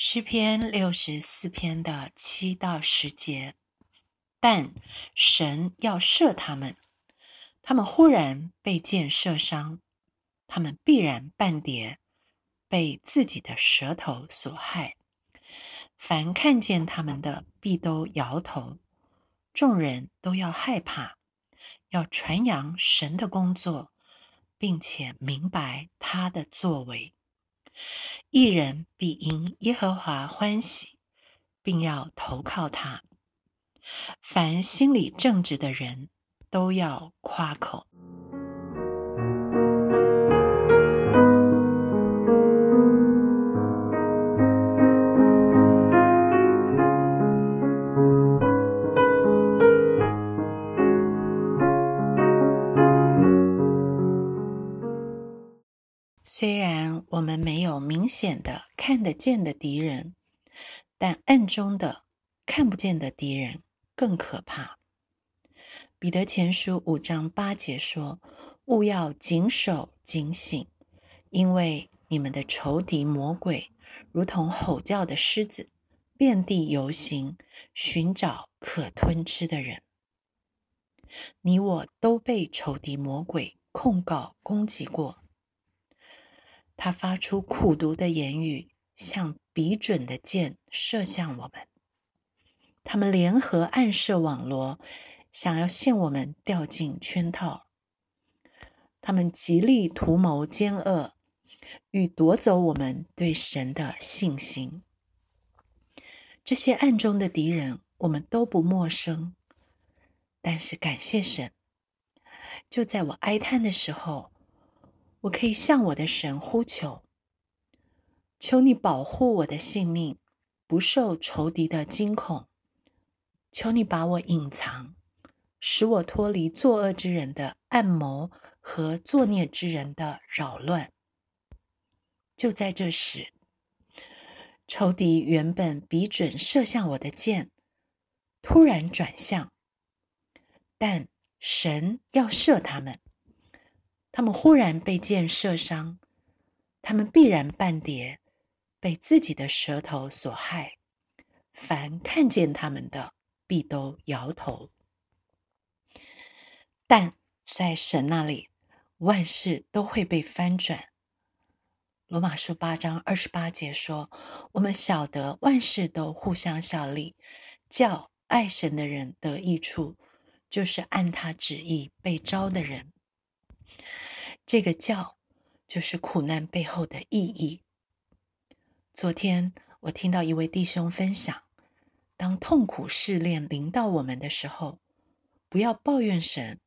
诗篇六十四篇的七到十节，但神要射他们，他们忽然被箭射伤，他们必然半跌，被自己的舌头所害。凡看见他们的，必都摇头，众人都要害怕，要传扬神的工作，并且明白他的作为。一人必因耶和华欢喜，并要投靠他。凡心里正直的人，都要夸口。虽然我们没有明显的看得见的敌人，但暗中的看不见的敌人更可怕。彼得前书五章八节说：“勿要谨守警醒，因为你们的仇敌魔鬼如同吼叫的狮子，遍地游行，寻找可吞吃的人。你我都被仇敌魔鬼控告攻击过。”他发出苦毒的言语，像笔准的箭射向我们。他们联合暗设网罗，想要陷我们掉进圈套。他们极力图谋奸恶，欲夺走我们对神的信心。这些暗中的敌人，我们都不陌生。但是感谢神，就在我哀叹的时候。我可以向我的神呼求，求你保护我的性命，不受仇敌的惊恐；求你把我隐藏，使我脱离作恶之人的暗谋和作孽之人的扰乱。就在这时，仇敌原本笔准射向我的箭，突然转向，但神要射他们。他们忽然被箭射伤，他们必然半跌，被自己的舌头所害。凡看见他们的，必都摇头。但在神那里，万事都会被翻转。罗马书八章二十八节说：“我们晓得万事都互相效力，叫爱神的人得益处，就是按他旨意被招的人。”这个教，就是苦难背后的意义。昨天我听到一位弟兄分享，当痛苦试炼临到我们的时候，不要抱怨神，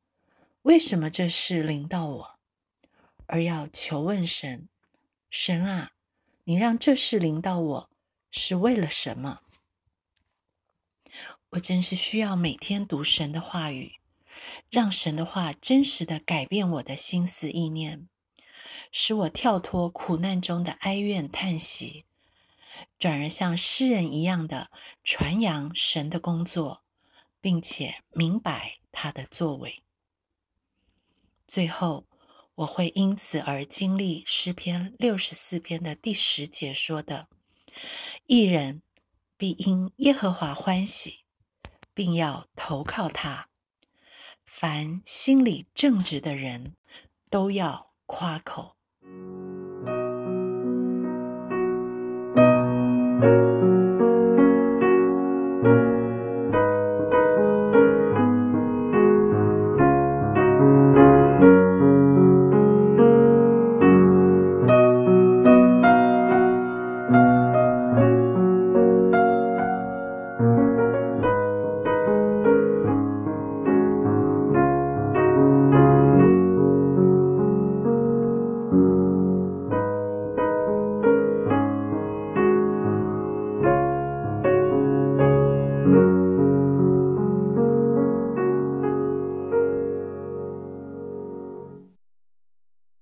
为什么这事临到我，而要求问神：神啊，你让这事临到我是为了什么？我真是需要每天读神的话语。让神的话真实的改变我的心思意念，使我跳脱苦难中的哀怨叹息，转而像诗人一样的传扬神的工作，并且明白他的作为。最后，我会因此而经历诗篇六十四篇的第十节说的：“一人必因耶和华欢喜，并要投靠他。”凡心里正直的人，都要夸口。